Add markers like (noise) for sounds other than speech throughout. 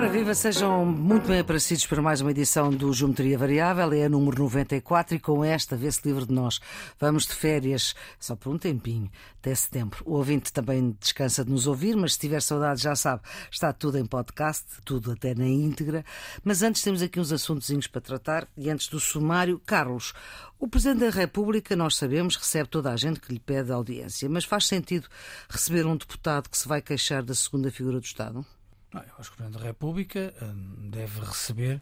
Para viva, sejam muito bem aparecidos para mais uma edição do Geometria Variável. É a número 94 e com esta, vê-se livre de nós. Vamos de férias só por um tempinho, até setembro. O ouvinte também descansa de nos ouvir, mas se tiver saudade, já sabe, está tudo em podcast, tudo até na íntegra. Mas antes temos aqui uns assuntozinhos para tratar e antes do sumário, Carlos. O Presidente da República, nós sabemos, recebe toda a gente que lhe pede audiência, mas faz sentido receber um deputado que se vai queixar da segunda figura do Estado? Eu acho que o Presidente da República hum, deve receber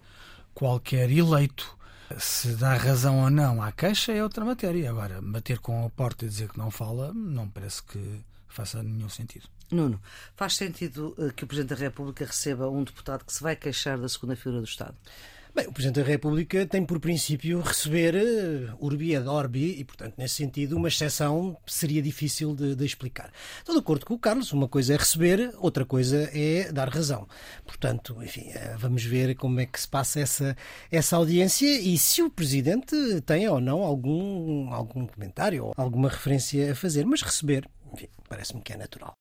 qualquer eleito. Se dá razão ou não à queixa é outra matéria. Agora, bater com a porta e dizer que não fala, não parece que faça nenhum sentido. Nuno, faz sentido eh, que o Presidente da República receba um deputado que se vai queixar da segunda figura do Estado? Bem, o Presidente da República tem por princípio receber uh, urbi ad orbi e, portanto, nesse sentido, uma exceção seria difícil de, de, explicar. Estou de acordo com o Carlos, uma coisa é receber, outra coisa é dar razão. Portanto, enfim, uh, vamos ver como é que se passa essa, essa audiência e se o Presidente tem ou não algum, algum comentário ou alguma referência a fazer. Mas receber, enfim, parece-me que é natural.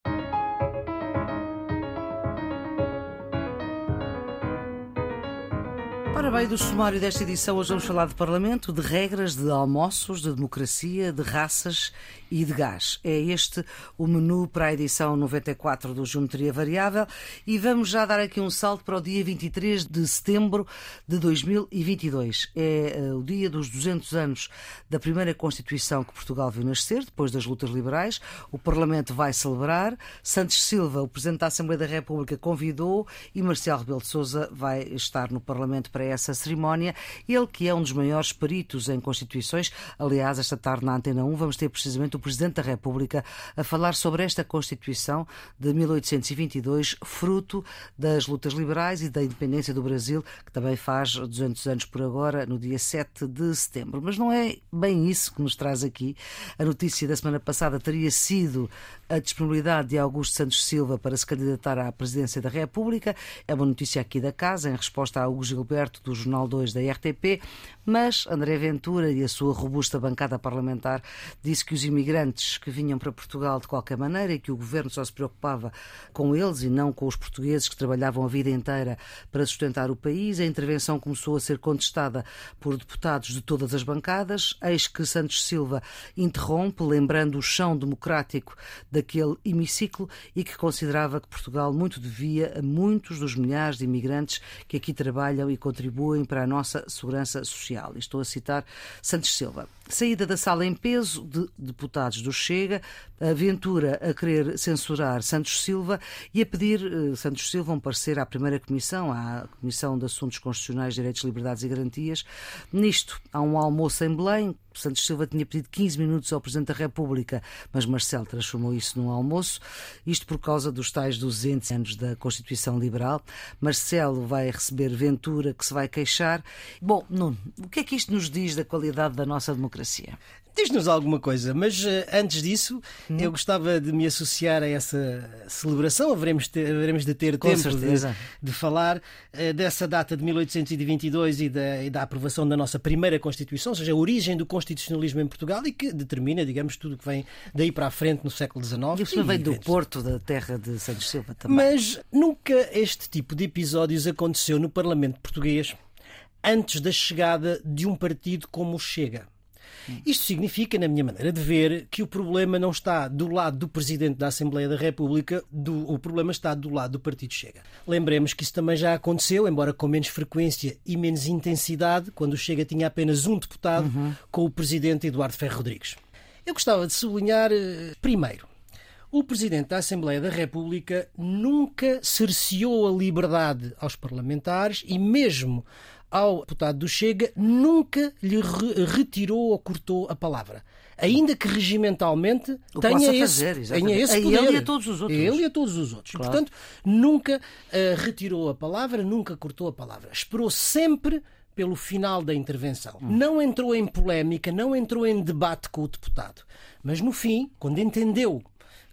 Ora bem, do sumário desta edição, hoje vamos falar de Parlamento, de regras, de almoços, de democracia, de raças e de gás. É este o menu para a edição 94 do Geometria Variável e vamos já dar aqui um salto para o dia 23 de setembro de 2022. É uh, o dia dos 200 anos da primeira Constituição que Portugal viu nascer, depois das lutas liberais. O Parlamento vai celebrar. Santos Silva, o Presidente da Assembleia da República, convidou e Marcial Rebelo de Sousa vai estar no Parlamento para essa cerimónia. Ele que é um dos maiores peritos em Constituições. Aliás, esta tarde na Antena 1 vamos ter precisamente o Presidente da República a falar sobre esta Constituição de 1822, fruto das lutas liberais e da independência do Brasil, que também faz 200 anos por agora, no dia 7 de setembro. Mas não é bem isso que nos traz aqui. A notícia da semana passada teria sido a disponibilidade de Augusto Santos Silva para se candidatar à presidência da República. É uma notícia aqui da casa, em resposta a Hugo Gilberto, do Jornal 2 da RTP. Mas André Ventura e a sua robusta bancada parlamentar disse que os imigrantes que vinham para Portugal de qualquer maneira e que o governo só se preocupava com eles e não com os portugueses que trabalhavam a vida inteira para sustentar o país. A intervenção começou a ser contestada por deputados de todas as bancadas. Eis que Santos Silva interrompe, lembrando o chão democrático daquele hemiciclo e que considerava que Portugal muito devia a muitos dos milhares de imigrantes que aqui trabalham e contribuem para a nossa segurança social. Estou a citar Santos Silva. Saída da sala em peso de deputados do Chega, a Ventura a querer censurar Santos Silva e a pedir uh, Santos Silva um parecer à primeira comissão, à Comissão de Assuntos Constitucionais, Direitos, Liberdades e Garantias. Nisto, há um almoço em Belém. Santos Silva tinha pedido 15 minutos ao Presidente da República, mas Marcelo transformou isso num almoço. Isto por causa dos tais 200 anos da Constituição Liberal. Marcelo vai receber Ventura, que se vai queixar. Bom, Nuno, o que é que isto nos diz da qualidade da nossa democracia? Diz-nos alguma coisa, mas uh, antes disso, hum. eu gostava de me associar a essa celebração. Haveremos, ter, haveremos de ter Com tempo de, de, falar uh, dessa data de 1822 e da, e da, aprovação da nossa primeira Constituição, ou seja, a origem do constitucionalismo em Portugal e que determina, digamos, tudo o que vem daí para a frente no século XIX. E isso vem do Porto, da terra de Santos Silva também. Mas nunca este tipo de episódios aconteceu no Parlamento português antes da chegada de um partido como o Chega. Isto significa, na minha maneira de ver, que o problema não está do lado do Presidente da Assembleia da República, do, o problema está do lado do Partido Chega. Lembremos que isso também já aconteceu, embora com menos frequência e menos intensidade, quando o Chega tinha apenas um deputado, uhum. com o Presidente Eduardo Ferro Rodrigues. Eu gostava de sublinhar, eh, primeiro, o Presidente da Assembleia da República nunca cerceou a liberdade aos parlamentares e mesmo ao deputado do Chega nunca lhe re retirou ou cortou a palavra. Ainda que regimentalmente o tenha esse, fazer, tenha esse poder. Ele e a todos os outros. Ele e a todos os outros. Claro. Portanto, nunca uh, retirou a palavra, nunca cortou a palavra. Esperou sempre pelo final da intervenção. Hum. Não entrou em polémica, não entrou em debate com o deputado. Mas no fim, quando entendeu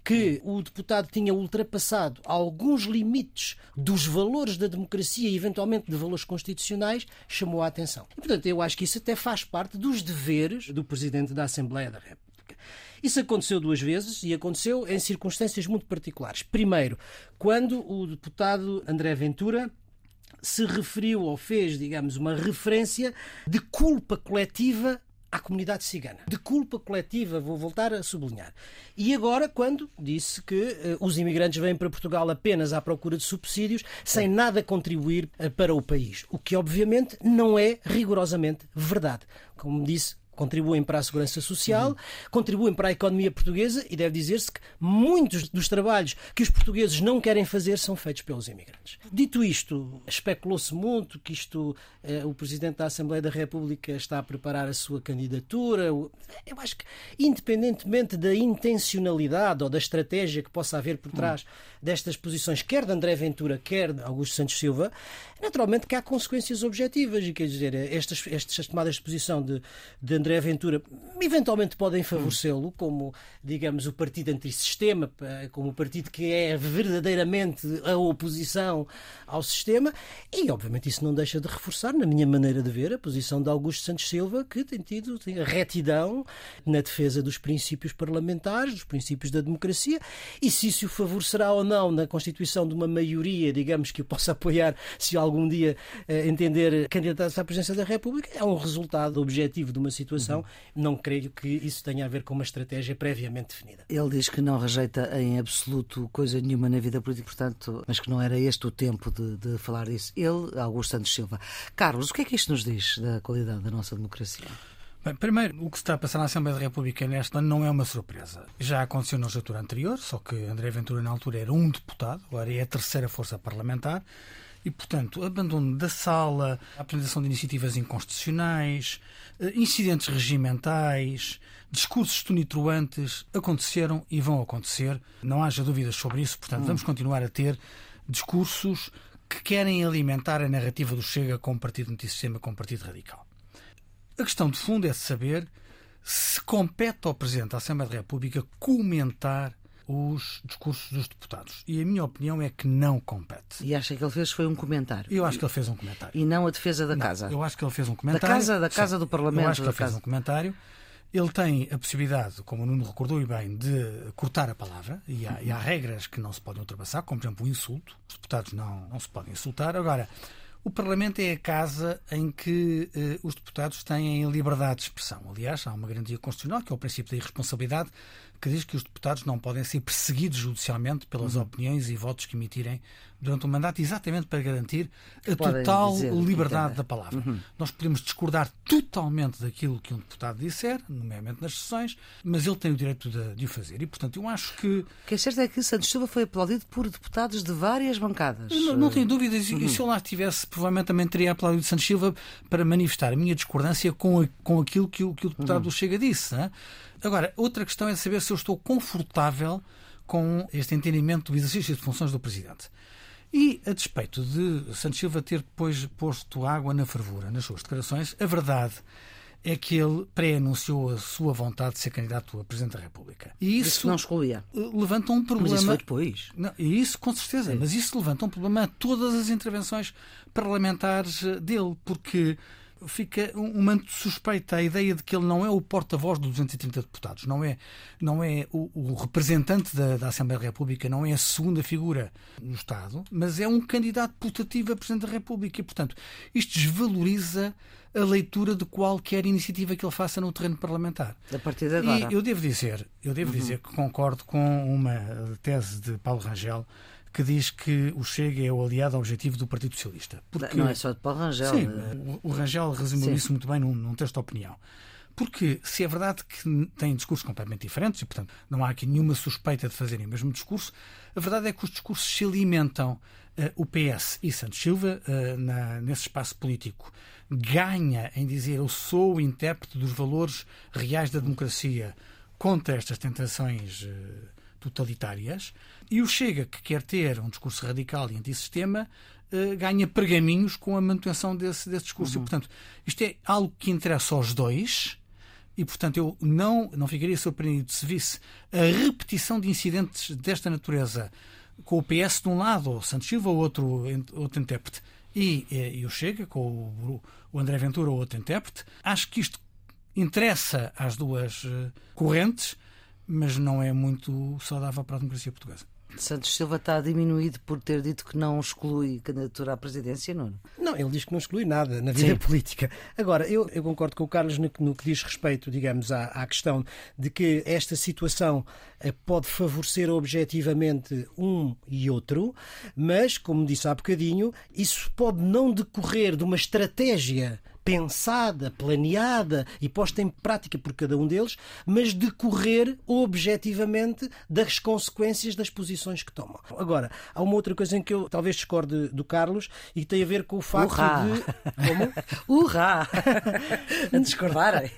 que o deputado tinha ultrapassado alguns limites dos valores da democracia e eventualmente de valores constitucionais, chamou a atenção. E, portanto, eu acho que isso até faz parte dos deveres do Presidente da Assembleia da República. Isso aconteceu duas vezes e aconteceu em circunstâncias muito particulares. Primeiro, quando o deputado André Ventura se referiu ou fez, digamos, uma referência de culpa coletiva à comunidade cigana. De culpa coletiva, vou voltar a sublinhar. E agora, quando disse que uh, os imigrantes vêm para Portugal apenas à procura de subsídios, sem nada contribuir uh, para o país. O que, obviamente, não é rigorosamente verdade. Como disse, contribuem para a segurança social, uhum. contribuem para a economia portuguesa e deve dizer-se que muitos dos trabalhos que os portugueses não querem fazer são feitos pelos imigrantes. Dito isto, especulou-se muito que isto eh, o Presidente da Assembleia da República está a preparar a sua candidatura. Eu acho que, independentemente da intencionalidade ou da estratégia que possa haver por trás uhum. destas posições, quer de André Ventura, quer de Augusto Santos Silva, naturalmente que há consequências objetivas. E quer dizer, estas, estas tomadas de posição de, de André Ventura eventualmente podem favorecê-lo como, digamos, o partido antissistema, como o partido que é verdadeiramente a oposição ao sistema, e obviamente isso não deixa de reforçar, na minha maneira de ver, a posição de Augusto Santos Silva, que tem tido tem retidão na defesa dos princípios parlamentares, dos princípios da democracia, e se isso o favorecerá ou não na constituição de uma maioria, digamos, que o possa apoiar se algum dia eh, entender candidato à presidência da República, é um resultado objetivo de uma situação situação. Uhum. Não creio que isso tenha a ver com uma estratégia previamente definida. Ele diz que não rejeita em absoluto coisa nenhuma na vida política, portanto, mas que não era este o tempo de, de falar disso. Ele, Augusto Santos Silva. Carlos, o que é que isto nos diz da qualidade da nossa democracia? Bem, primeiro, o que se está a passar na Assembleia da República neste ano não é uma surpresa. Já aconteceu na legislatura anterior, só que André Ventura, na altura, era um deputado, agora é a terceira força parlamentar. E, portanto, abandono da sala, apresentação de iniciativas inconstitucionais, eh, incidentes regimentais, discursos tonitruantes aconteceram e vão acontecer. Não haja dúvidas sobre isso. Portanto, hum. vamos continuar a ter discursos que querem alimentar a narrativa do Chega como partido antissistema, como partido radical. A questão de fundo é saber se compete ao Presidente da Assembleia da República comentar os discursos dos deputados. E a minha opinião é que não compete. E acha que ele fez foi um comentário? Eu acho que ele fez um comentário. E não a defesa da não, casa? Eu acho que ele fez um comentário. Da casa, da casa Sim, do Parlamento? Eu acho que ele fez casa. um comentário. Ele tem a possibilidade, como o Nuno recordou e bem, de cortar a palavra e há, e há regras que não se podem ultrapassar, como por exemplo o insulto. Os deputados não, não se podem insultar. Agora, o Parlamento é a casa em que eh, os deputados têm liberdade de expressão. Aliás, há uma garantia constitucional, que é o princípio da irresponsabilidade, que diz que os deputados não podem ser perseguidos judicialmente pelas uhum. opiniões e votos que emitirem durante o mandato, exatamente para garantir a total liberdade da palavra. Uhum. Nós podemos discordar totalmente daquilo que um deputado disser, nomeadamente nas sessões, mas ele tem o direito de, de o fazer. E, portanto, eu acho que. O que é certo é que Santos Silva foi aplaudido por deputados de várias bancadas. Não, não tenho dúvidas. Uhum. E se eu lá estivesse, provavelmente também teria aplaudido Santos Silva para manifestar a minha discordância com, a, com aquilo que o, que o deputado uhum. Chega disse. Né? Agora, outra questão é saber se eu estou confortável com este entendimento do exercício de funções do Presidente. E, a despeito de Santos Silva ter depois posto água na fervura nas suas declarações, a verdade é que ele pré-anunciou a sua vontade de ser candidato a Presidente da República. E isso, isso não excluía. Levanta um problema. Mas isso foi depois. Não, e isso, com certeza. Sim. Mas isso levanta um problema a todas as intervenções parlamentares dele, porque fica um manto suspeita a ideia de que ele não é o porta-voz dos 230 deputados, não é, não é o, o representante da, da, Assembleia da República, não é a segunda figura no Estado, mas é um candidato putativo a Presidente da República. E, portanto, isto desvaloriza a leitura de qualquer iniciativa que ele faça no terreno parlamentar. A partir de agora. E eu devo dizer, eu devo uhum. dizer que concordo com uma tese de Paulo Rangel que diz que o Chega é o aliado objetivo do Partido Socialista. Porque... Não é só de Paulo Rangel. Sim, eh, o Rangel resumiu Sim. isso muito bem num, num texto de opinião. Porque se é verdade que têm discursos completamente diferentes e, portanto, não há aqui nenhuma suspeita de fazerem o mesmo discurso, a verdade é que os discursos se alimentam. Uh, o PS e Santos Silva, uh, na, nesse espaço político, ganha em dizer eu sou o intérprete dos valores reais da democracia contra estas tentações uh, totalitárias. E o Chega, que quer ter um discurso radical e antissistema, uh, ganha pergaminhos com a manutenção desse, desse discurso. Uhum. E, portanto, isto é algo que interessa aos dois. E, portanto, eu não, não ficaria surpreendido se visse a repetição de incidentes desta natureza com o PS de um lado, ou Santos Silva, ou outro, outro intérprete, e, e, e o Chega, com o, o André Ventura, ou outro intérprete. Acho que isto interessa às duas uh, correntes, mas não é muito saudável para a democracia portuguesa. Santos Silva está diminuído por ter dito que não exclui candidatura à presidência, não? Não, ele diz que não exclui nada na vida Sim. política. Agora, eu, eu, concordo com o Carlos no, no, que diz respeito, digamos, à, à questão de que esta situação eh, pode favorecer objetivamente um e outro, mas, como disse há bocadinho, isso pode não decorrer de uma estratégia pensada, planeada e posta em prática por cada um deles, mas decorrer objetivamente das consequências das posições que tomam. Agora, há uma outra coisa em que eu talvez discorde do Carlos e que tem a ver com o facto Urrá. de. Como? (laughs) Urrá! Discordarem.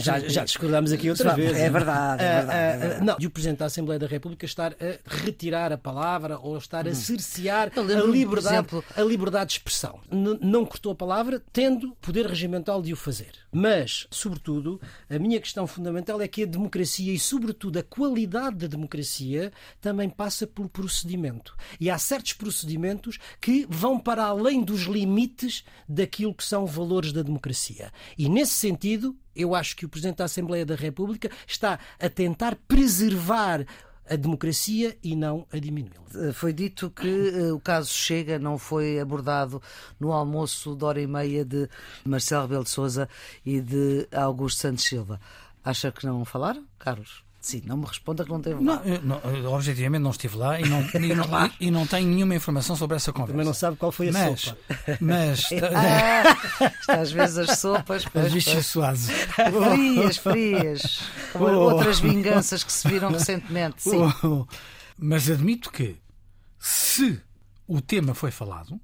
Já, já discordámos aqui outra vez. É verdade. É verdade, é verdade. Não, de o Presidente da Assembleia da República estar a retirar a palavra ou estar a cercear a liberdade, exemplo... a liberdade de expressão. N não cortou a palavra, tendo poder regimental de o fazer. Mas, sobretudo, a minha questão fundamental é que a democracia e, sobretudo, a qualidade da democracia também passa pelo procedimento. E há certos procedimentos que vão para além dos limites daquilo que são valores da democracia. E, nesse sentido, eu acho que o Presidente da Assembleia da República está a tentar preservar a democracia e não a diminuí-la. Eh, foi dito que uh, o caso Chega não foi abordado no almoço de hora e meia de Marcelo Rebelo de Sousa e de Augusto Santos Silva. Acha que não falaram, Carlos? Sim, não me responda que não teve lá. Não, não, objetivamente não estive lá e não, e, não, e não tenho nenhuma informação sobre essa conversa. Também não sabe qual foi a mas, sopa. Mas. (laughs) ah, (laughs) às vezes as sopas. As bichas suaves. Frias, frias. Oh. Outras vinganças que se viram (laughs) recentemente. Sim. Oh. Mas admito que, se o tema foi falado,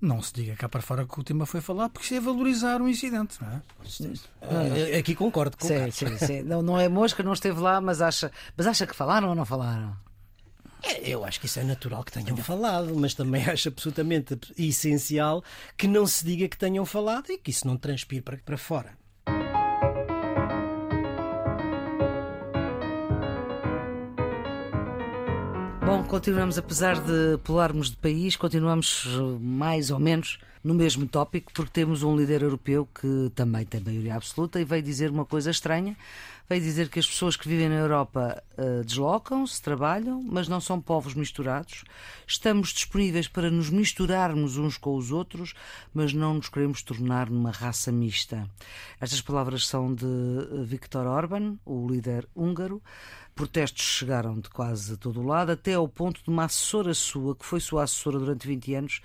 não se diga cá para fora que o tema foi falado, porque isso é valorizar um incidente, não é? Ah, aqui concordo com sim, sim, sim. Não, não é mosca, não esteve lá, mas acha, mas acha que falaram ou não falaram? É, eu acho que isso é natural que tenham falado, mas também (laughs) acho absolutamente essencial que não se diga que tenham falado e que isso não transpire para, para fora. Bom, continuamos, apesar de pularmos de país, continuamos eh, mais ou menos no mesmo tópico, porque temos um líder europeu que também tem maioria absoluta e veio dizer uma coisa estranha. Veio dizer que as pessoas que vivem na Europa uh, deslocam-se, trabalham, mas não são povos misturados. Estamos disponíveis para nos misturarmos uns com os outros, mas não nos queremos tornar numa raça mista. Estas palavras são de eh, Viktor Orban, o líder húngaro. Protestos chegaram de quase todo o lado, até ao ponto de uma assessora sua, que foi sua assessora durante 20 anos,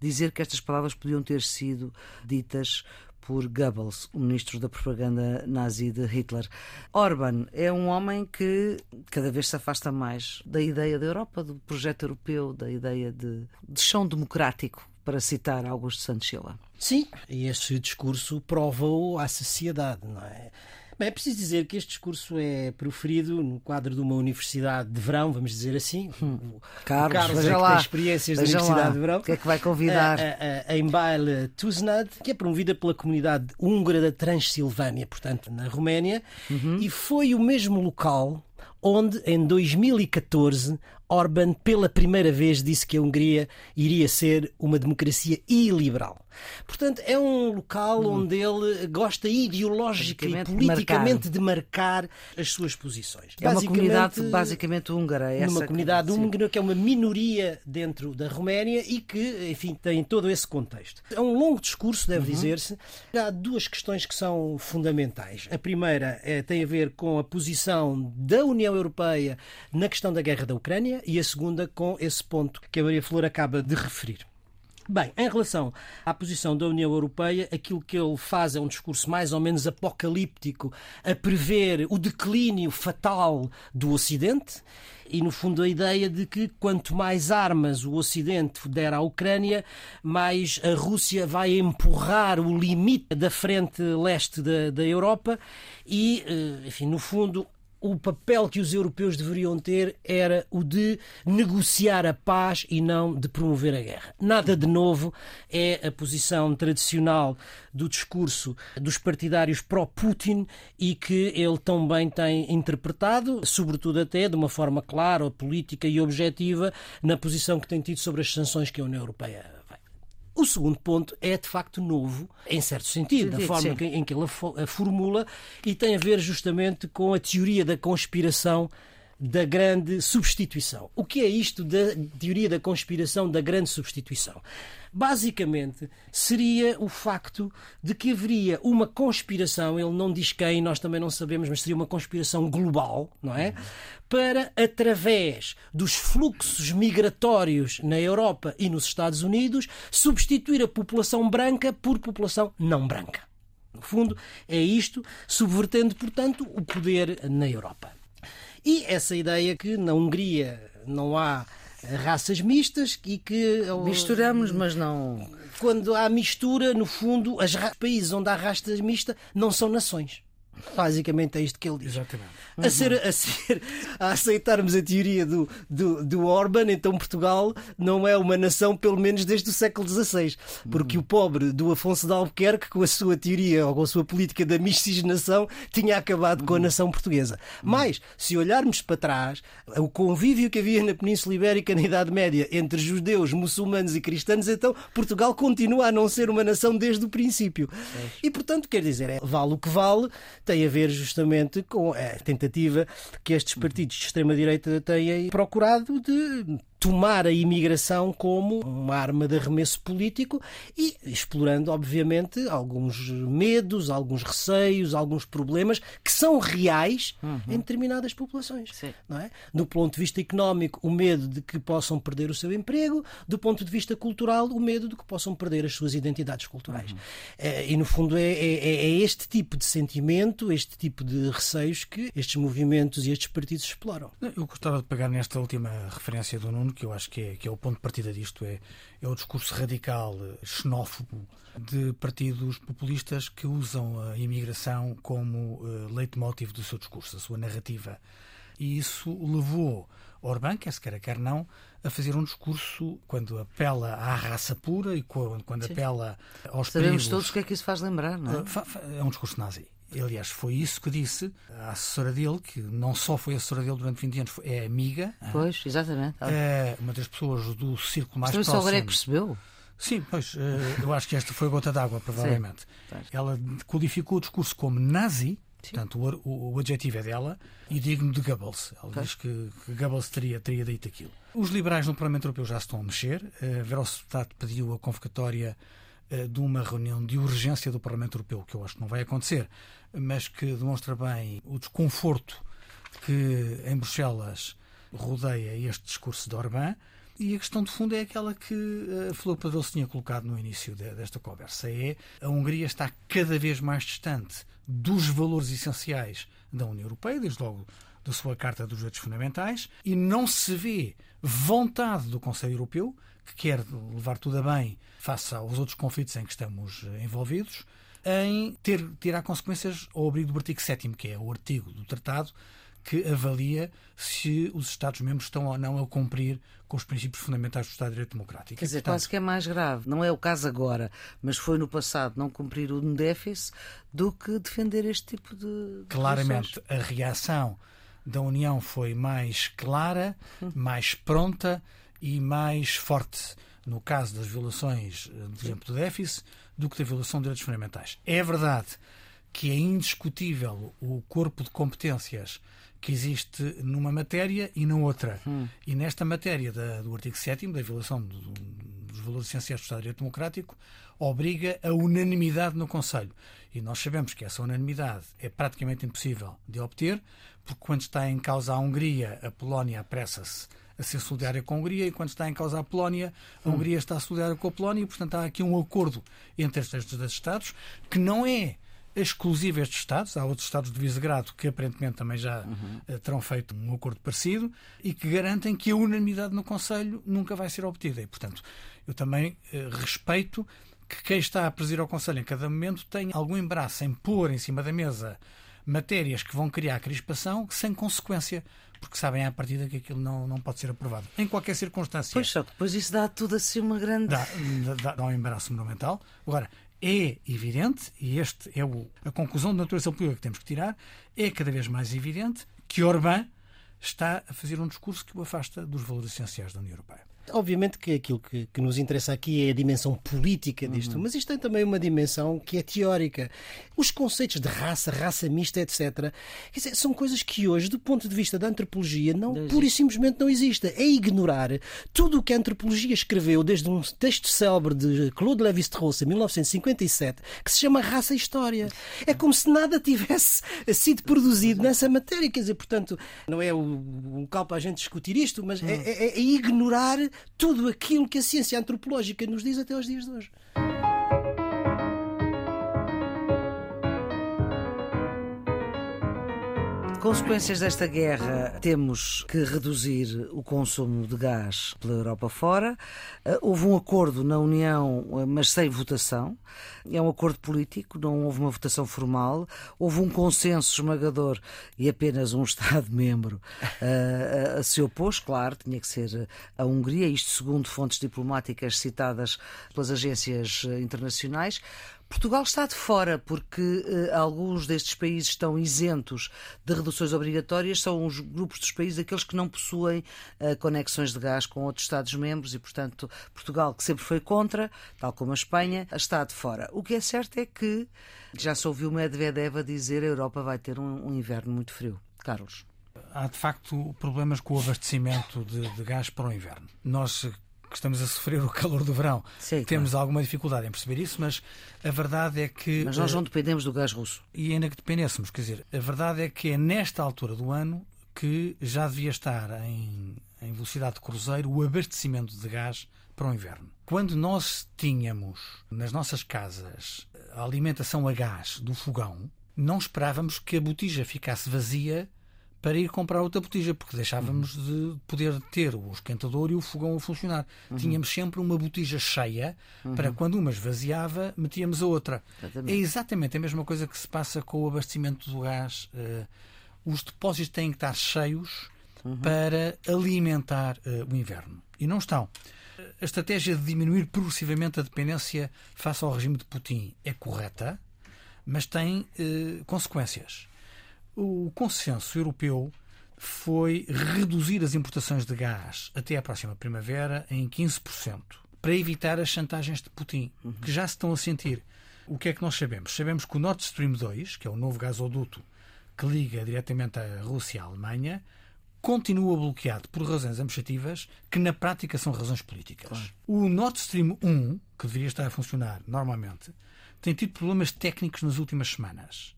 dizer que estas palavras podiam ter sido ditas por Goebbels, o ministro da propaganda nazi de Hitler. Orban é um homem que cada vez se afasta mais da ideia da Europa, do projeto europeu, da ideia de, de chão democrático, para citar Augusto Santos Silva. Sim, e esse discurso prova-o à sociedade, não é? Bem, é preciso dizer que este discurso é proferido no quadro de uma universidade de verão, vamos dizer assim. (laughs) Hum. Carlos, Carlos veja é lá, experiências da Universidade lá. de Verão. O que é que vai convidar? A, a, a Embail Tuznad, que é promovida pela comunidade húngara da Transilvânia, portanto, na Roménia, uhum. e foi o mesmo local onde, em 2014, Orban, pela primeira vez, disse que a Hungria iria ser uma democracia iliberal. Portanto, é um local hum. onde ele gosta ideológica e politicamente de marcar as suas posições. É uma comunidade basicamente húngara. É essa uma comunidade húngara que é uma minoria dentro da Roménia e que, enfim, tem todo esse contexto. É um longo discurso, deve uhum. dizer-se. Há duas questões que são fundamentais. A primeira é, tem a ver com a posição da União Europeia na questão da guerra da Ucrânia e a segunda com esse ponto que a Maria Flor acaba de referir. Bem, em relação à posição da União Europeia, aquilo que ele faz é um discurso mais ou menos apocalíptico, a prever o declínio fatal do Ocidente e, no fundo, a ideia de que quanto mais armas o Ocidente der à Ucrânia, mais a Rússia vai empurrar o limite da frente leste da, da Europa e, eh, enfim, no fundo, o papel que os europeus deveriam ter era o de negociar a paz e não de promover a guerra. Nada de novo é a posição tradicional do discurso dos partidários pró-Putin e que ele tão bem tem interpretado, sobretudo até de uma forma clara, política e objetiva, na posição que tem tido sobre as sanções que a União Europeia o segundo ponto é de facto novo, em certo sentido, da forma em que ele a formula, e tem a ver justamente com a teoria da conspiração da grande substituição. O que é isto da teoria da conspiração da grande substituição? Basicamente, seria o facto de que haveria uma conspiração, ele não diz quem, nós também não sabemos, mas seria uma conspiração global, não é? Para, através dos fluxos migratórios na Europa e nos Estados Unidos, substituir a população branca por população não branca. No fundo, é isto, subvertendo, portanto, o poder na Europa. E essa ideia que na Hungria não há raças mistas e que. Misturamos, mas não. Quando há mistura, no fundo, os países onde há raças mistas não são nações. Basicamente é isto que ele diz. Exatamente. A, ser, a, ser, a aceitarmos a teoria do, do, do Orban, então Portugal não é uma nação, pelo menos desde o século XVI. Porque o pobre do Afonso de Albuquerque, com a sua teoria ou com a sua política da miscigenação, tinha acabado com a nação portuguesa. Mas, se olharmos para trás, o convívio que havia na Península Ibérica na Idade Média entre judeus, muçulmanos e cristãos, então Portugal continua a não ser uma nação desde o princípio. E, portanto, quer dizer, é, vale o que vale tem a ver justamente com a tentativa que estes partidos de extrema-direita têm procurado de tomar a imigração como uma arma de arremesso político e explorando, obviamente, alguns medos, alguns receios, alguns problemas que são reais uhum. em determinadas populações. Não é? Do ponto de vista económico, o medo de que possam perder o seu emprego, do ponto de vista cultural, o medo de que possam perder as suas identidades culturais. Uhum. É, e, no fundo, é, é, é este tipo de sentimento, este tipo de receios que estes movimentos e estes partidos exploram. Eu gostava de pegar nesta última referência do Nuno, que eu acho que é, que é o ponto de partida disto, é, é o discurso radical, xenófobo, de partidos populistas que usam a imigração como uh, leitmotiv do seu discurso, a sua narrativa. E isso levou Orbán, quer se queira, quer não, a fazer um discurso quando apela à raça pura e quando, quando apela aos Sabemos perigos... todos o que é que isso faz lembrar, não é? É um discurso nazi. Aliás, foi isso que disse a assessora dele, que não só foi assessora dele durante 20 anos, é amiga. Pois, exatamente. É uma das pessoas do círculo mais Mas próximo. Mas só agora é que percebeu? Sim, pois, eh, eu acho que esta foi a gota d'água, provavelmente. Ela codificou o discurso como nazi, Sim. portanto, o, o, o, adjetivo é dela, e digno de Goebbels. Ela diz que, que Goebbels teria, teria dito aquilo. Os liberais no Parlamento Europeu já se estão a mexer. A Verhofstadt pediu a convocatória eh, de uma reunião de urgência do Parlamento Europeu, que eu acho que não vai acontecer, mas que demonstra bem o desconforto que em Bruxelas rodeia este discurso de Orbán. E a questão de fundo é aquela que a Filipe Doce tinha colocado no início desta conversa: é a Hungria está cada vez mais distante dos valores essenciais da União Europeia, desde logo da sua Carta dos Direitos Fundamentais, e não se vê vontade do Conselho Europeu, que quer levar tudo a bem face aos outros conflitos em que estamos envolvidos, em ter, tirar consequências ao abrigo do artigo 7, que é o artigo do Tratado que avalia se os Estados-membros estão ou não a cumprir com os princípios fundamentais do Estado de Direito Democrático. Quer dizer, Portanto, quase que é mais grave. Não é o caso agora, mas foi no passado não cumprir o déficit do que defender este tipo de. Claramente, a reação da União foi mais clara, mais pronta e mais forte no caso das violações, por exemplo, do déficit do que da violação de direitos fundamentais. É verdade que é indiscutível o corpo de competências que existe numa matéria e na outra. Hum. E nesta matéria da, do artigo 7 da violação do, dos valores essenciais do Estado de Direito Democrático, obriga a unanimidade no Conselho. E nós sabemos que essa unanimidade é praticamente impossível de obter, porque quando está em causa a Hungria, a Polónia apressa-se a ser solidária com a Hungria, e quando está em causa a Polónia, a Hungria está solidária com a Polónia, e portanto há aqui um acordo entre estes dois Estados que não é exclusivo a estes Estados, há outros Estados de Visegrado que aparentemente também já uhum. terão feito um acordo parecido e que garantem que a unanimidade no Conselho nunca vai ser obtida. E, portanto, eu também uh, respeito que quem está a presidir ao Conselho em cada momento tenha algum embaraço em pôr em cima da mesa matérias que vão criar crispação sem consequência, porque sabem à partida que aquilo não, não pode ser aprovado. Em qualquer circunstância. Pois só, depois isso dá tudo assim uma grande. Dá, dá, dá um embaraço monumental. Agora, é evidente, e esta é o, a conclusão de natureza política que temos que tirar, é cada vez mais evidente que Orbán está a fazer um discurso que o afasta dos valores essenciais da União Europeia. Obviamente que aquilo que, que nos interessa aqui é a dimensão política disto, uhum. mas isto tem também uma dimensão que é teórica. Os conceitos de raça, raça mista, etc., dizer, são coisas que hoje, do ponto de vista da antropologia, não, não pura e simplesmente não existem. É ignorar tudo o que a antropologia escreveu, desde um texto célebre de Claude Lévi-Strauss, em 1957, que se chama Raça e História. É como se nada tivesse sido produzido nessa matéria. Quer dizer, portanto, não é o local para a gente discutir isto, mas é, hum. é, é ignorar tudo aquilo que a ciência antropológica nos diz até aos dias de hoje. Consequências desta guerra, temos que reduzir o consumo de gás pela Europa fora. Eh, houve um acordo na União, eh, mas sem votação. É um acordo político, não houve uma votação formal. Houve um consenso esmagador e apenas um (laughs) Estado-membro uh, se opôs. Claro, tinha que ser a Hungria, isto segundo fontes diplomáticas citadas pelas agências internacionais. Portugal está de fora porque uh, alguns destes países estão isentos de reduções obrigatórias, são os grupos dos países aqueles que não possuem uh, conexões de gás com outros Estados-membros e, portanto, Portugal, que sempre foi contra, tal como a Espanha, está de fora. O que é certo é que já se ouviu Medvedev a dizer a Europa vai ter um, um inverno muito frio. Carlos há de facto problemas com o abastecimento de, de, gás para o inverno. Nós que estamos a sofrer o calor do verão. Sim, Temos claro. alguma dificuldade em perceber isso, mas a verdade é que. Mas nós não eh, dependemos do gás russo. E ainda que dependêssemos, quer dizer, a verdade é que é nesta altura do ano que já devia estar em, em velocidade de cruzeiro o abastecimento de gás para o inverno. Quando nós tínhamos nas nossas casas a alimentação a gás do fogão, não esperávamos que a botija ficasse vazia para ir comprar outra botija, porque deixávamos uhum. de poder ter o esquentador e o fogão a funcionar. Uhum. Tínhamos sempre uma botija cheia uhum. para quando uma esvaziava, metíamos a outra. Exatamente. É exatamente a mesma coisa que se passa com o abastecimento do gás. Uh, os depósitos têm que estar cheios uhum. para alimentar uh, o inverno. E não estão. A estratégia de diminuir progressivamente a dependência face ao regime de Putin é correta, mas tem uh, consequências. O consenso europeu foi reduzir as importações de gás até à próxima primavera em 15%, para evitar as chantagens de Putin, que já se estão a sentir. O que é que nós sabemos? Sabemos que o Nord Stream 2, que é o novo gasoduto que liga diretamente a Rússia e a Alemanha, continua bloqueado por razões administrativas que na prática são razões políticas. Claro. O Nord Stream 1, que deveria estar a funcionar normalmente, tem tido problemas técnicos nas últimas semanas.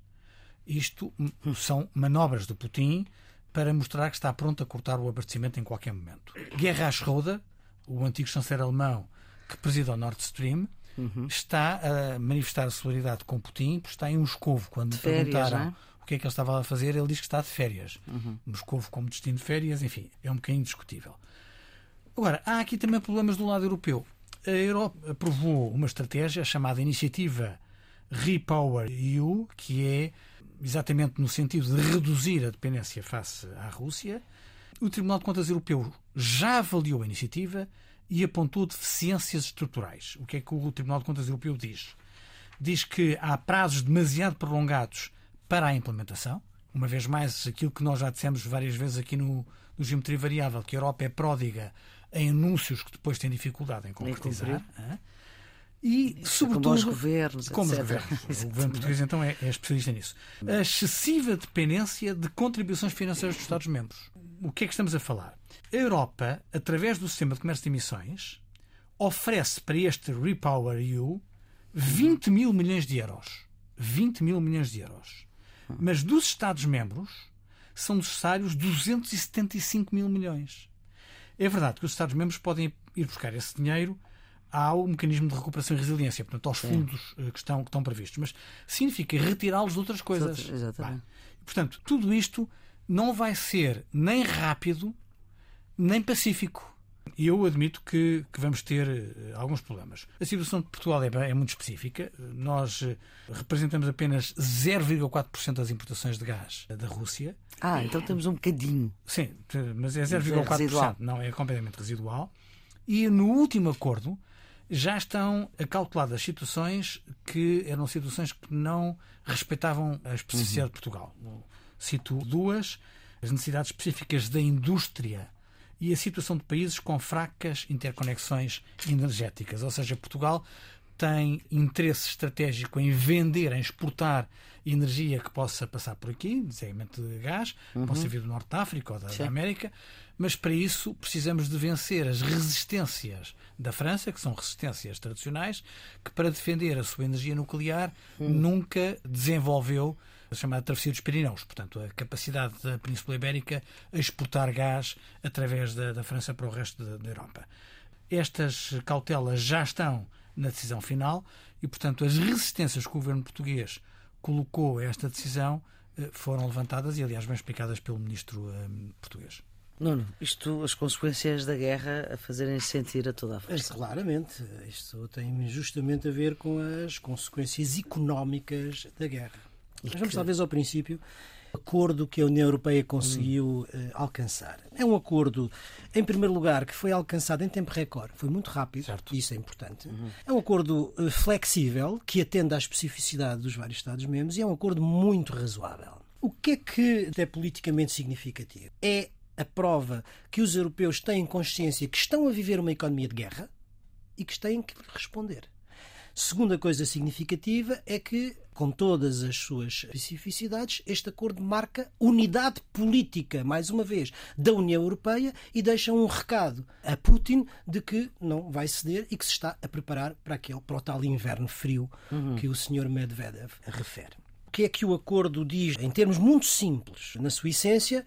Isto são manobras de Putin para mostrar que está pronto a cortar o abastecimento em qualquer momento. Guerra Schroeder, o antigo chanceler alemão que presida o Nord Stream, uhum. está a manifestar a solidariedade com Putin, porque está em Moscou. Quando lhe perguntaram o que é que ele estava a fazer, ele diz que está de férias. Uhum. Moscou como destino de férias, enfim, é um bocadinho discutível. Agora, há aqui também problemas do lado europeu. A Europa aprovou uma estratégia chamada Iniciativa Repower EU, que é exatamente no sentido de reduzir a dependência face à Rússia. O Tribunal de Contas Europeu já avaliou a iniciativa e apontou deficiências estruturais. O que é que o Tribunal de Contas Europeu diz? Diz que há prazos demasiado prolongados para a implementação. Uma vez mais, aquilo que nós já dissemos várias vezes aqui no, no Geometria Variável, que a Europa é pródiga em anúncios que depois tem dificuldade em concretizar. E, sobretudo, como os governos, como etc. os governos. (laughs) o governo português, então, é, é especialista nisso. A excessiva dependência de contribuições financeiras dos Estados-membros. O que é que estamos a falar? A Europa, através do sistema de comércio de emissões, oferece para este Repower EU 20 mil milhões de euros. 20 mil milhões de euros. Mas dos Estados-membros são necessários 275 mil milhões. É verdade que os Estados-membros podem ir buscar esse dinheiro ao mecanismo de recuperação e resiliência, portanto, aos fundos Sim. Eh, que estão, que estão previstos. Mas significa retirá-los de outras coisas. Exatamente. Portanto, tudo isto não vai ser nem rápido nem pacífico. E eu admito que, que, vamos ter eh, alguns problemas. A situação de Portugal é, é muito específica. Nós eh, representamos apenas 0,4% das importações de gás da Rússia. Ah, então temos um bocadinho. Sim, mas é 0,4%. É não, é completamente residual. E no último acordo, já estão calculadas situações que eram situações que não respeitavam a especificidade uhum. de Portugal. Cito duas: as necessidades específicas da indústria e a situação de países com fracas interconexões energéticas. Ou seja, Portugal tem interesse estratégico em vender, em exportar energia que possa passar por aqui, desenvolvimento de gás, uhum. possa vir do Norte da África ou da, da, América, mas para isso precisamos de vencer as resistências da França, que são resistências tradicionais, que para defender a sua energia nuclear uhum. nunca desenvolveu a chamada travessia dos Pirineus, portanto, a capacidade da Península Ibérica a exportar gás através da, da França para o resto da, da Europa. Estas cautelas já estão na decisão final e, portanto, as resistências que o governo português colocou esta decisão eh, foram levantadas e, aliás, bem explicadas pelo ministro um, português. Nuno, isto, as consequências da guerra a fazerem sentir a toda a França. Claramente, isto tem justamente a ver com as consequências económicas da guerra. E Mas vamos que... talvez ao princípio acordo que a União Europeia conseguiu hum. uh, alcançar. É um acordo, em primeiro lugar, que foi alcançado em tempo recorde, foi muito rápido, certo. isso é importante. Uhum. É um acordo uh, flexível, que atende à especificidade dos vários Estados-membros e é um acordo muito razoável. O que é que é politicamente significativo? É a prova que os europeus têm consciência que estão a viver uma economia de guerra e que têm que responder. Segunda coisa significativa é que, com todas as suas especificidades, este acordo marca unidade política, mais uma vez, da União Europeia e deixa um recado a Putin de que não vai ceder e que se está a preparar para, aquele, para o tal inverno frio uhum. que o Sr. Medvedev refere. O que é que o acordo diz, em termos muito simples, na sua essência?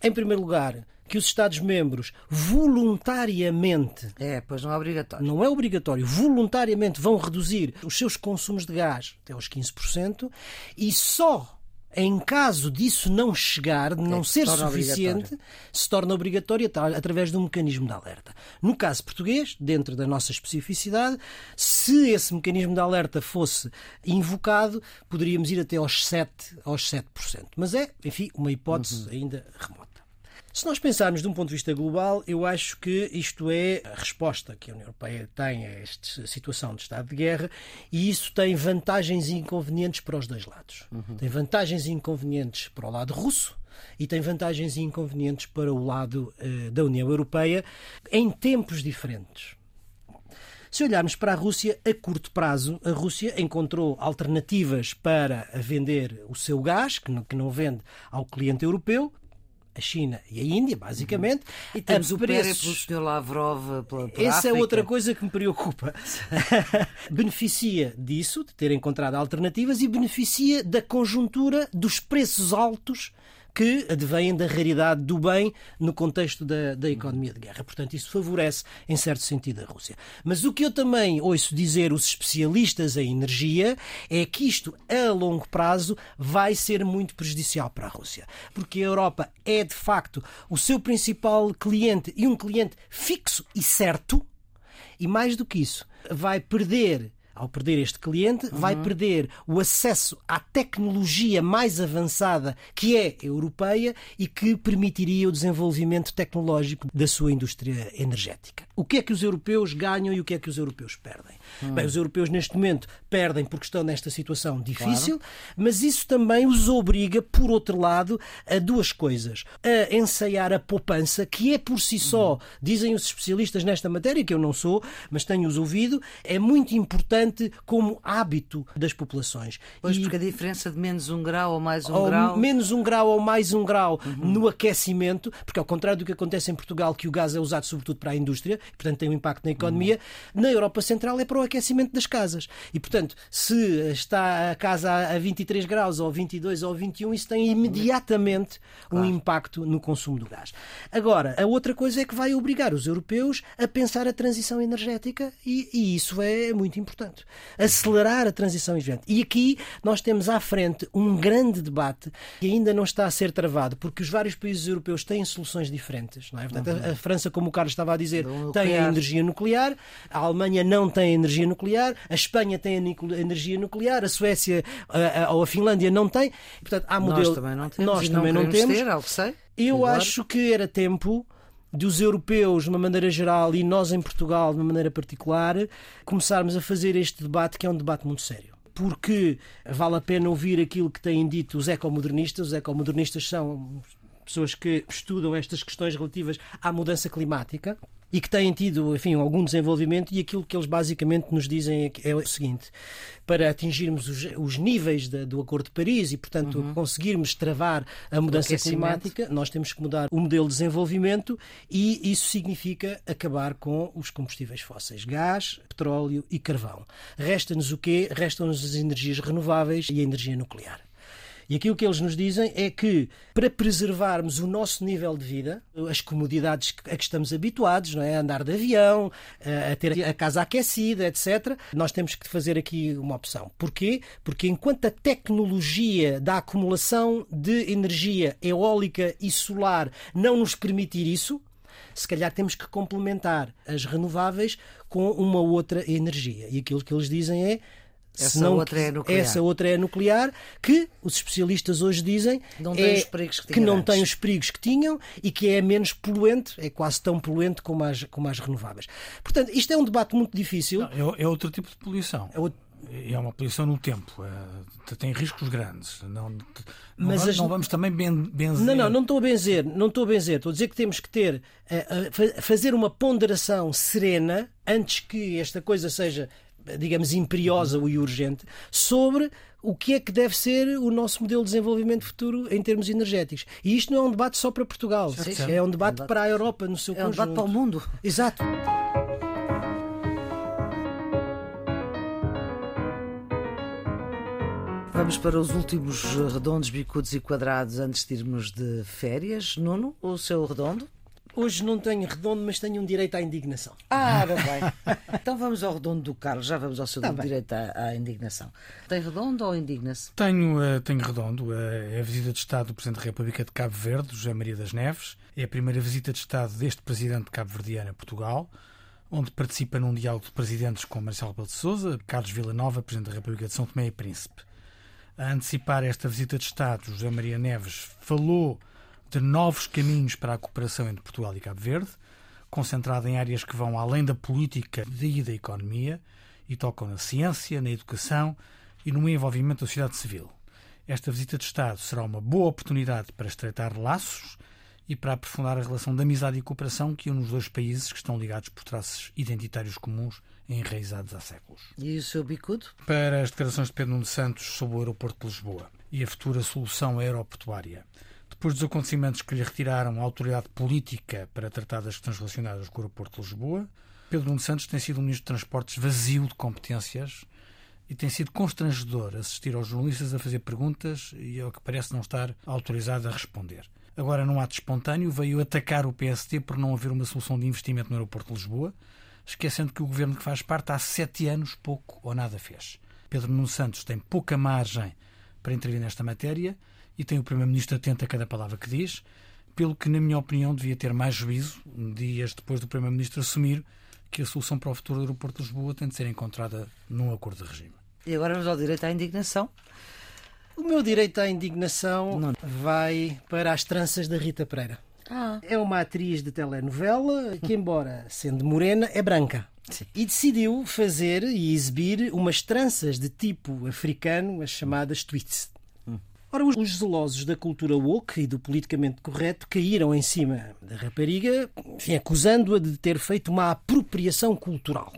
Em primeiro lugar, que os Estados-membros voluntariamente. É, pois não é obrigatório. Não é obrigatório. Voluntariamente vão reduzir os seus consumos de gás até aos 15% e só em caso disso não chegar, de não é, ser suficiente, se torna obrigatório através de um mecanismo de alerta. No caso português, dentro da nossa especificidade, se esse mecanismo de alerta fosse invocado, poderíamos ir até aos 7%. Aos 7%. Mas é, enfim, uma hipótese uhum. ainda remota. Se nós pensarmos de um ponto de vista global, eu acho que isto é a resposta que a União Europeia tem a esta situação de estado de guerra e isso tem vantagens e inconvenientes para os dois lados. Uhum. Tem vantagens e inconvenientes para o lado russo, e tem vantagens e inconvenientes para o lado uh, da União Europeia em tempos diferentes. Se olharmos para a Rússia, a curto prazo, a Rússia encontrou alternativas para vender o seu gás, que não, que não vende ao cliente europeu, a China e a Índia, basicamente. Uhum. E temos o preços... pelo Sr. Lavrov pela, pela Essa África. é outra coisa que me preocupa. (laughs) beneficia disso, de ter encontrado alternativas, e beneficia da conjuntura dos preços altos que advêm da raridade do bem no contexto da, da economia de guerra. Portanto, isso favorece, em certo sentido, a Rússia. Mas o que eu também ouço dizer os especialistas em energia é que isto, a longo prazo, vai ser muito prejudicial para a Rússia. Porque a Europa é, de facto, o seu principal cliente e um cliente fixo e certo. E mais do que isso, vai perder ao perder este cliente, uhum. vai perder o acesso à tecnologia mais avançada que é europeia e que permitiria o desenvolvimento tecnológico da sua indústria energética. O que é que os europeus ganham e o que é que os europeus perdem? Uhum. Bem, os europeus neste momento perdem porque estão nesta situação difícil, claro. mas isso também os obriga, por outro lado, a duas coisas. A ensaiar a poupança, que é por si só, uhum. dizem os especialistas nesta matéria, que eu não sou, mas tenho-os ouvido, é muito importante importante como hábito das populações. Pois, e... porque a diferença de menos um grau ou mais um ou grau. Menos um grau ou mais um grau uhum. no aquecimento, porque ao contrário do que acontece em Portugal, que o gás é usado sobretudo para a indústria, e, portanto tem um impacto na economia, uhum. na Europa Central é para o aquecimento das casas. E, portanto, se está a casa a 23 graus, ou 22 ou 21, isso tem imediatamente claro. um impacto no consumo do gás. Agora, a outra coisa é que vai obrigar os europeus a pensar a transição energética e, e isso é muito importante acelerar a transição energética. E aqui nós temos à frente um grande debate que ainda não está a ser travado, porque os vários países europeus têm soluções diferentes. Não é? Portanto, uhum. a, França, como o Carlos estava a dizer, tem a energia nuclear, a Alemanha não tem energia nuclear, a Espanha tem a energia nuclear, a Suécia a, a, ou a Finlândia não tem. Portanto, há modelo... Nós também não temos. Nós também não, não temos. Ter, algo sei. Eu Agora... acho que era tempo dos europeus de uma maneira geral e nós em Portugal de uma maneira particular, começarmos a fazer este debate que é um debate muito sério. Porque vale a pena ouvir aquilo que têm dito os ecomodernistas. Os ecomodernistas são pessoas que estudam estas questões relativas à mudança climática e que têm tido, enfim, algum desenvolvimento e aquilo que eles basicamente nos dizem é o seguinte: para atingirmos os, os níveis do Acordo de Paris e, portanto, uhum. conseguirmos travar a mudança climática, nós temos que mudar o modelo de desenvolvimento e isso significa acabar com os combustíveis fósseis, gás, petróleo e carvão. Resta-nos o quê? Restam-nos as energias renováveis e a energia nuclear. E aquilo que eles nos dizem é que para preservarmos o nosso nível de vida, as comodidades a que estamos habituados, não é? A andar de avião, a ter a casa aquecida, etc., nós temos que fazer aqui uma opção. Porquê? Porque enquanto a tecnologia da acumulação de energia eólica e solar não nos permitir isso, se calhar temos que complementar as renováveis com uma outra energia. E aquilo que eles dizem é essa não, outra é nuclear. Essa outra é nuclear, que os especialistas hoje dizem não é, que, que, não tem os perigos que tinham e que é menos poluente, é quase tão poluente como as, como as renováveis. Portanto, isto é um debate muito difícil. Não, é, é, outro tipo de poluição. É outro é uma poluição no tempo, é, tem riscos grandes. Não, não, Mas vamos, as... não vamos também benzer. Não, não, não estou a benzer, não estou a benzer. Estou a dizer que temos que ter, a, a fazer uma ponderação serena antes que esta coisa seja digamos, imperiosa e urgente sobre o que é que deve ser o nosso modelo de desenvolvimento futuro em termos energéticos. E isto não é um debate só para Portugal, sim, sim. é um debate, é um debate para a Europa no seu é conjunto. É um debate para o mundo. Exato. Vamos para os últimos redondos, bicudos e quadrados antes de irmos de férias. Nuno, o seu redondo? Hoje não tenho redondo, mas tenho um direito à indignação. Ah, bem. (laughs) então vamos ao redondo do Carlos, já vamos ao seu tá direito à, à, indignação. Tem redondo ou indigna-se? Tenho, uh, tenho redondo. Uh, é a visita de Estado do Presidente da República de Cabo Verde, José Maria das Neves. É a primeira visita de Estado deste Presidente de Cabo Verdeano a Portugal, onde participa num diálogo de presidentes com Marcelo Rebelo de Sousa, Carlos Villanova, Presidente da República de São Tomé e Príncipe. A antecipar esta visita de Estado, José Maria Neves falou de novos caminhos para a cooperação entre Portugal e Cabo Verde, concentrada em áreas que vão além da política e da economia e tocam na ciência, na educação e no envolvimento da sociedade civil. Esta visita de Estado será uma boa oportunidade para estreitar laços e para aprofundar a relação de amizade e cooperação que une os dois países que estão ligados por traços identitários comuns enraizados há séculos. E o seu bicudo? Para as declarações de Pedro Nuno Santos sobre o aeroporto de Lisboa e a futura solução aeroportuária. Depois dos acontecimentos que lhe retiraram a autoridade política para tratar das questões relacionadas com o aeroporto de Lisboa, Pedro Nuno Santos tem sido um ministro de Transportes vazio de competências e tem sido constrangedor assistir aos jornalistas a fazer perguntas e, ao que parece, não estar autorizado a responder. Agora, num ato espontâneo, veio atacar o PST por não haver uma solução de investimento no aeroporto de Lisboa, esquecendo que o governo que faz parte há sete anos pouco ou nada fez. Pedro Nuno Santos tem pouca margem para intervir nesta matéria e tem o Primeiro-Ministro atento a cada palavra que diz, pelo que, na minha opinião, devia ter mais juízo, dias depois do Primeiro-Ministro assumir que a solução para o futuro do aeroporto de Lisboa tem de ser encontrada num acordo de regime. E agora vamos ao direito à indignação. O meu direito à indignação Não. vai para as tranças da Rita Pereira. Ah. É uma atriz de telenovela que, embora sendo morena, é branca. Sim. E decidiu fazer e exibir umas tranças de tipo africano, as chamadas tweets. Ora, os zelosos da cultura woke e do politicamente correto caíram em cima da rapariga, acusando-a de ter feito uma apropriação cultural.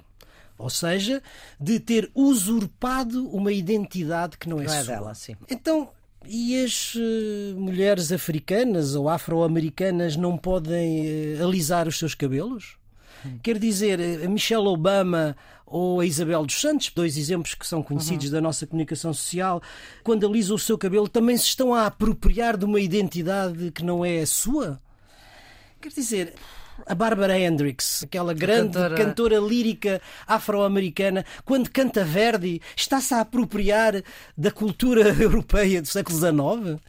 Ou seja, de ter usurpado uma identidade que não é, não é dela. Sim. Então, e as uh, mulheres africanas ou afro-americanas não podem uh, alisar os seus cabelos? Hum. Quer dizer, a Michelle Obama ou a Isabel dos Santos, dois exemplos que são conhecidos uhum. da nossa comunicação social, quando alisam o seu cabelo, também se estão a apropriar de uma identidade que não é a sua? Quer dizer, a Barbara Hendricks, aquela grande cantora, cantora lírica afro-americana, quando canta Verdi, está-se a apropriar da cultura (laughs) europeia do século XIX?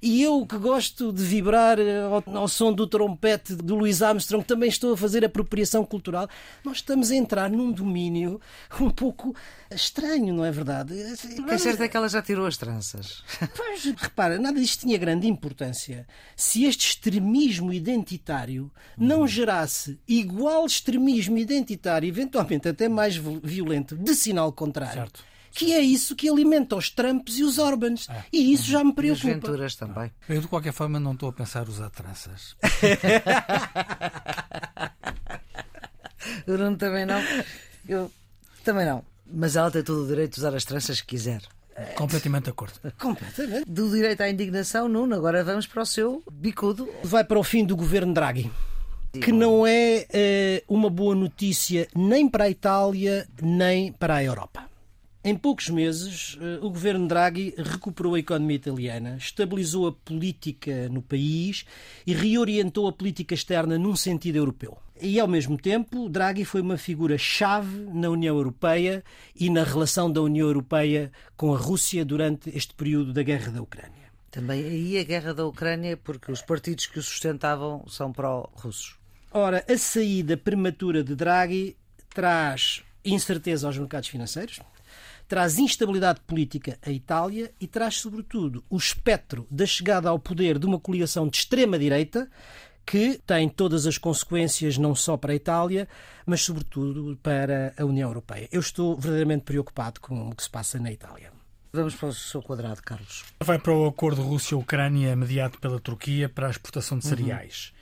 E eu que gosto de vibrar eh, ao, ao, som do trompete do Louis Armstrong, também estou a fazer apropriação cultural. Nós estamos a entrar num domínio um pouco estranho, não é verdade? O que é certo é que ela já tirou as tranças. (laughs) Pois, repara, nada disto tinha grande importância se este extremismo identitário não gerasse igual extremismo identitário, eventualmente até mais violento, de sinal contrário. Certo que é isso que alimenta os Trumps e os Orbans. É. E isso já me E as preocupa. Venturas também. Eu, de qualquer forma, não estou a pensar usar tranças. (laughs) O Nuno também não. Eu também não. Mas ela tem todo o direito de usar as tranças que quiser. Completamente de acordo. Completamente. Do direito à indignação, Nuno, agora vamos para o seu bicudo. Vai para o fim do governo Draghi. Que não é eh, uma boa notícia nem para a Itália, nem para a Europa. Em poucos meses, eh, o governo Draghi recuperou a economia italiana, estabilizou a política no país e reorientou a política externa num sentido europeu. E, ao mesmo tempo, Draghi foi uma figura-chave na União Europeia e na relação da União Europeia com a Rússia durante este período da guerra da Ucrânia. Também aí a guerra da Ucrânia, porque os partidos que o sustentavam são pró-russos. Ora, a saída prematura de Draghi traz incerteza aos mercados financeiros, traz instabilidade política à Itália e traz, sobretudo, o espectro da chegada ao poder de uma coligação de extrema-direita que tem todas as consequências não só para a Itália, mas sobretudo para a União Europeia. Eu estou verdadeiramente preocupado com o que se passa na Itália. Vamos para o seu quadrado, Carlos. Vai para o acordo Rússia-Ucrânia mediado pela Turquia para a exportação de cereais.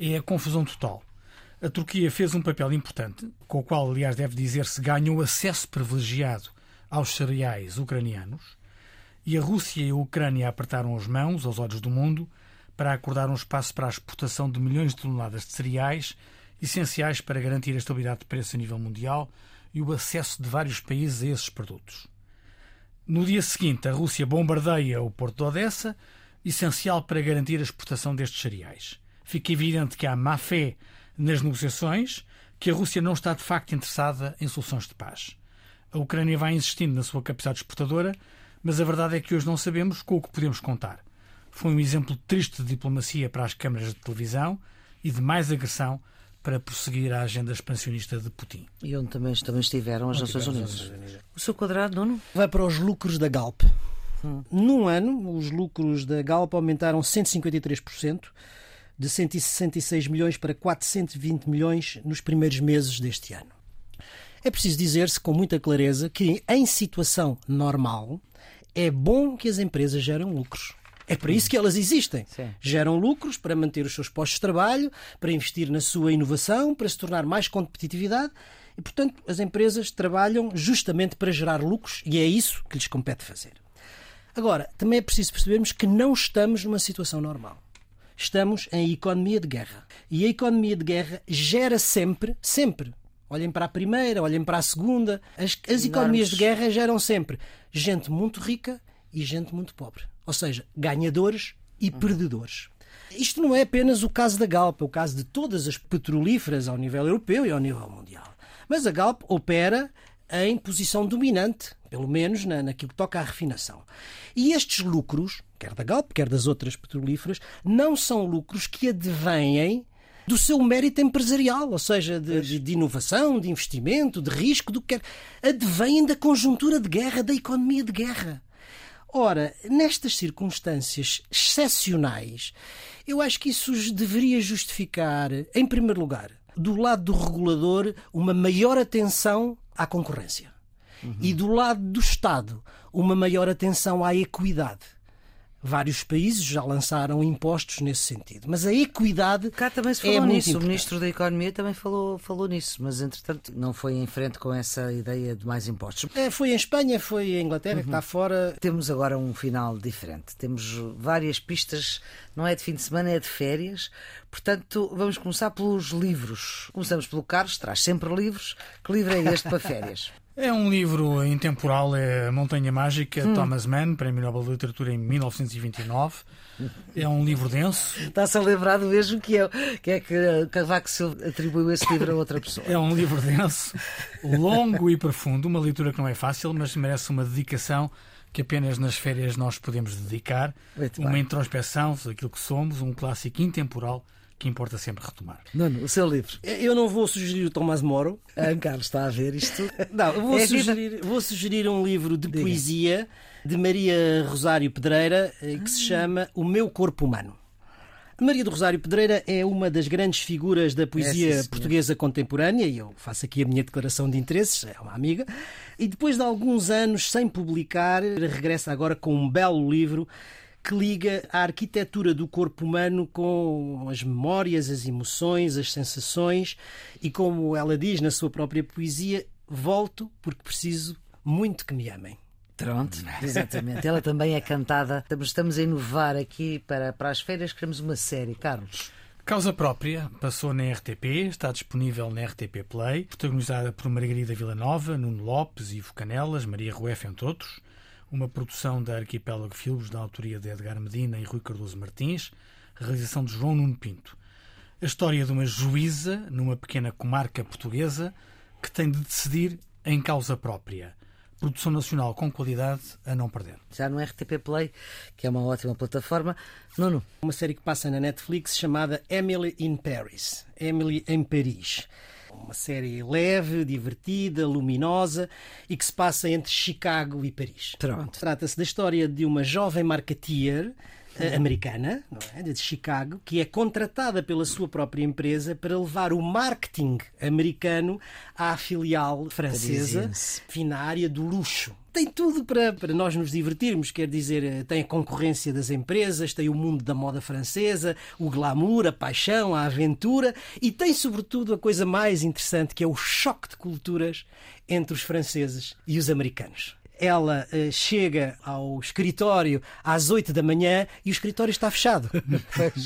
É a confusão total. A Turquia fez um papel importante, com o qual, aliás, deve dizer-se, ganhou acesso privilegiado aos cereais ucranianos, e a Rússia e a Ucrânia apertaram as mãos aos olhos do mundo para acordar um espaço para a exportação de milhões de toneladas de cereais, essenciais para garantir a estabilidade de preço a nível mundial e o acesso de vários países a esses produtos. No dia seguinte, a Rússia bombardeia o porto de Odessa, essencial para garantir a exportação destes cereais. Fica evidente que há má fé nas negociações, que a Rússia não está de facto interessada em soluções de paz. A Ucrânia vai insistindo na sua capacidade exportadora, mas a verdade é que hoje não sabemos com o que podemos contar. Foi um exemplo triste de diplomacia para as câmaras de televisão e de mais agressão para prosseguir a agenda expansionista de Putin. E onde também, também estiveram as Nações Unidas. O seu quadrado, Nuno? Vai para os lucros da Galp. Num ano, os lucros da Galp aumentaram 153%, de 166 milhões para 420 milhões nos primeiros meses deste ano. É preciso dizer-se com muita clareza que, em situação normal, é bom que as empresas gerem lucros. É para isso que elas existem. Sim. Geram lucros para manter os seus postos de trabalho, para investir na sua inovação, para se tornar mais competitividade. E, portanto, as empresas trabalham justamente para gerar lucros e é isso que lhes compete fazer. Agora, também é preciso percebermos que não estamos numa situação normal. Estamos em economia de guerra. E a economia de guerra gera sempre, sempre. Olhem para a primeira, olhem para a segunda. As, as economias de guerra geram sempre gente muito rica e gente muito pobre. Ou seja, ganhadores e perdedores. Isto não é apenas o caso da Galp, é o caso de todas as petrolíferas ao nível europeu e ao nível mundial. Mas a Galp opera em posição dominante, pelo menos na, naquilo que toca à refinação. E estes lucros, quer da Galp, quer das outras petrolíferas, não são lucros que advêm do seu mérito empresarial, ou seja, de, de, de inovação, de investimento, de risco, do que quer. Advêm da conjuntura de guerra, da economia de guerra. Ora, nestas circunstâncias excepcionais, eu acho que isso deveria justificar, em primeiro lugar, do lado do regulador, uma maior atenção à concorrência. Uhum. E do lado do Estado, uma maior atenção à equidade. Vários países já lançaram impostos nesse sentido. Mas a equidade. Cá também se falou é nisso. O importante. Ministro da Economia também falou, falou nisso, mas entretanto não foi em frente com essa ideia de mais impostos. É, Foi em Espanha, foi em Inglaterra, que está fora. Temos agora um final diferente. Temos várias pistas, não é de fim de semana, é de férias. Portanto, vamos começar pelos livros. Começamos pelo Carlos, traz sempre livros. Que livro é este para férias? (laughs) É um livro intemporal, é Montanha Mágica, Thomas Mann, Prémio Nobel de Literatura em 1929. É um livro denso, Está-se a lembrar do mesmo que eu, que é que Cavaco Silva atribuiu esse livro a outra pessoa. (laughs) é um livro denso, longo e profundo, uma leitura que não é fácil, mas merece uma dedicação que apenas nas férias nós podemos dedicar, Muito uma bem. introspeção daquilo que somos, um clássico intemporal que importa sempre retomar. Nuno, o seu livro. Eu não vou sugerir o Thomas Moro. Ah, Carlos, está a ver isto? (laughs) Não, vou, É a sugerir, vou sugerir um livro de Diga. poesia de Maria Rosário Pedreira eh, que se chama O Meu Corpo Humano. Maria do Rosário Pedreira é uma das grandes figuras da poesia É, sim, portuguesa contemporânea e eu faço aqui a minha declaração de interesses, é uma amiga. E depois de alguns anos sem publicar, regressa agora com um belo livro que liga a arquitetura do corpo humano com as memórias, as emoções, as sensações e, como ela diz na sua própria poesia, volto porque preciso muito que me amem. Pronto, (laughs) exatamente. Ela também é cantada. Estamos- a inovar aqui para, para as férias. Queremos uma série, Carlos. Causa própria, passou na RTP, está disponível na RTP Play, protagonizada por Margarida Villanova, Nuno Lopes, Ivo Canelas, Maria Rueff, entre outros. Uma produção da Arquipélago Filmes, da autoria de Edgar Medina e Rui Cardoso Martins, realização de João Nuno Pinto. A história de uma juíza numa pequena comarca portuguesa que tem de decidir em causa própria. Produção nacional com qualidade a não perder. Já no RTP Play, que é uma ótima plataforma. Nuno, Uma série que passa na Netflix chamada Emily in Paris. Emily em Paris. Uma série leve, divertida, luminosa e que se passa entre Chicago e Paris. Pronto. Trata-se da história de uma jovem marketeer americana, não é? de Chicago, que é contratada pela sua própria empresa para levar o marketing americano à filial francesa, enfim, na área do luxo. Tem tudo para, para nós nos divertirmos, quer dizer, eh, tem a concorrência das empresas, tem o mundo da moda francesa, o glamour, a paixão, a aventura e tem, sobretudo, a coisa mais interessante que é o choque de culturas entre os franceses e os americanos. Ela eh, chega ao escritório às 8 da manhã e o escritório está fechado. (laughs)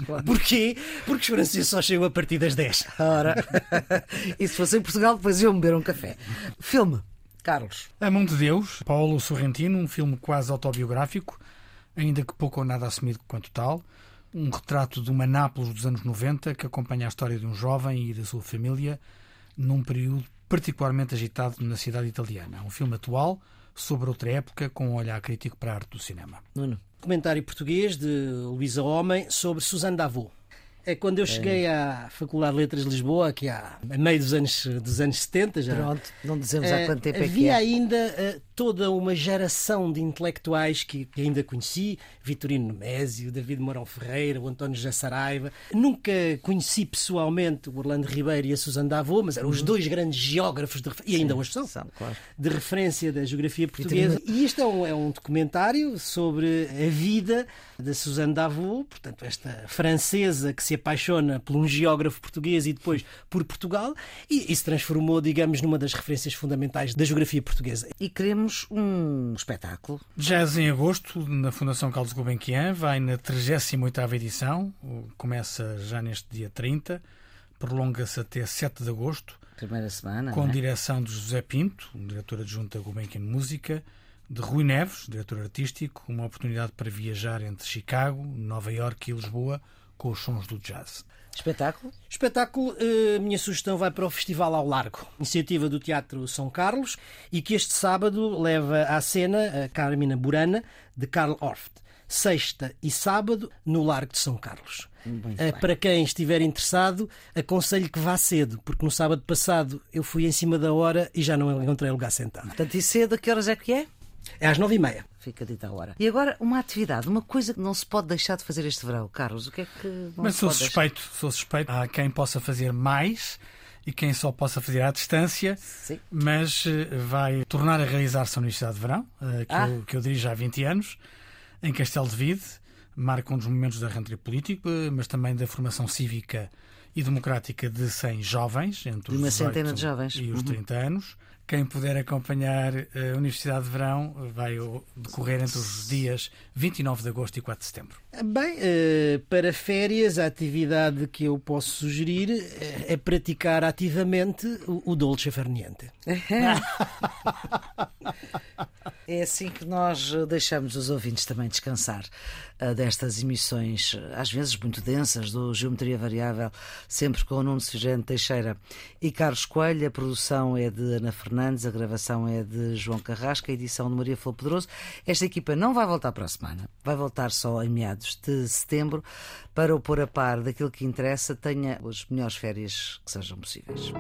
Claro. Porquê? Porque os franceses só chegam a partir das 10. ora. e se fosse em Portugal, depois iam beber um café. Filme, Carlos. A Mão de Deus, Paulo Sorrentino, um filme quase autobiográfico, ainda que pouco ou nada assumido quanto tal. Um retrato de uma Nápoles dos anos 90 que acompanha a história de um jovem e da sua família num período particularmente agitado na cidade italiana. Um filme atual sobre outra época com um olhar crítico para a arte do cinema. Nuno. Comentário português de Luísa Homem sobre Suzanne Davot. É quando eu cheguei à Faculdade de Letras de Lisboa, que há a meio dos anos, dos anos 70 já. Pronto, não dizemos há Eh, quanto tempo é que havia é. ainda eh, toda uma geração de intelectuais que, que ainda conheci, Vitorino Nemésio, David Mourão Ferreira, o António José Saraiva. Nunca conheci pessoalmente o Orlando Ribeiro e a Suzana Davot, mas eram Uhum. os dois grandes geógrafos, de, e ainda hoje são, São, claro. de referência da geografia portuguesa. E isto é um, é um documentário sobre a vida da Suzanne Davot, portanto, esta francesa que se apaixona por um geógrafo português e depois por Portugal, e, e se transformou, digamos, numa das referências fundamentais da geografia portuguesa. E queremos um espetáculo. Jazz em agosto, na Fundação Carlos Gulbenkian, vai na 38ª edição, começa já neste dia 30, prolonga-se até 7 de agosto, Primeira semana. com é? direção de José Pinto, um diretor adjunto da Gulbenkian Música, de Rui Neves, diretor artístico, uma oportunidade para viajar entre Chicago, Nova Iorque e Lisboa com os sons do jazz. Espetáculo. Espetáculo, eh, minha sugestão vai para o Festival ao Largo, iniciativa do Teatro São Carlos, e que este sábado leva à cena a Carmina Burana, de Karl Orff. Sexta e sábado, no Largo de São Carlos. Eh. Para quem estiver interessado, aconselho que vá cedo, porque no sábado passado eu fui em cima da hora e já não encontrei lugar sentado. Portanto, e cedo, a que horas é que é? É às nove e meia. Fica dita a hora. E agora, uma atividade, uma coisa que não se pode deixar de fazer este verão. Carlos, o que é que não Mas se sou pode suspeito, sou suspeito. Há quem possa fazer mais e quem só possa fazer à distância, Sim. mas eh, vai tornar a realizar-se a Universidade de Verão, eh, que, Ah. eu, que eu dirijo há 20 anos, em Castelo de Vide. Marca um dos momentos da rentrée político, mas também da formação cívica e democrática de 100 jovens, entre De os uma 18 centena de jovens. e os Uhum. 30 anos. Quem puder acompanhar a Universidade de Verão vai decorrer entre os dias 29 de agosto e 4 de setembro. Bem, eh, para férias, a atividade que eu posso sugerir eh, é praticar ativamente o, dolce far niente. (laughs) É assim que nós eh, deixamos os ouvintes também descansar eh, destas emissões, eh, às vezes muito densas, do Geometria Variável, sempre com o Nuno Sugente Teixeira e Carlos Coelho. A produção é de Ana Fernandes, a gravação é de João Carrasca, a edição de Maria Flor Pedroso. Esta equipa não vai voltar para a semana, vai voltar só em meados de setembro para o pôr a par daquilo que interessa. Tenha as melhores férias que sejam possíveis.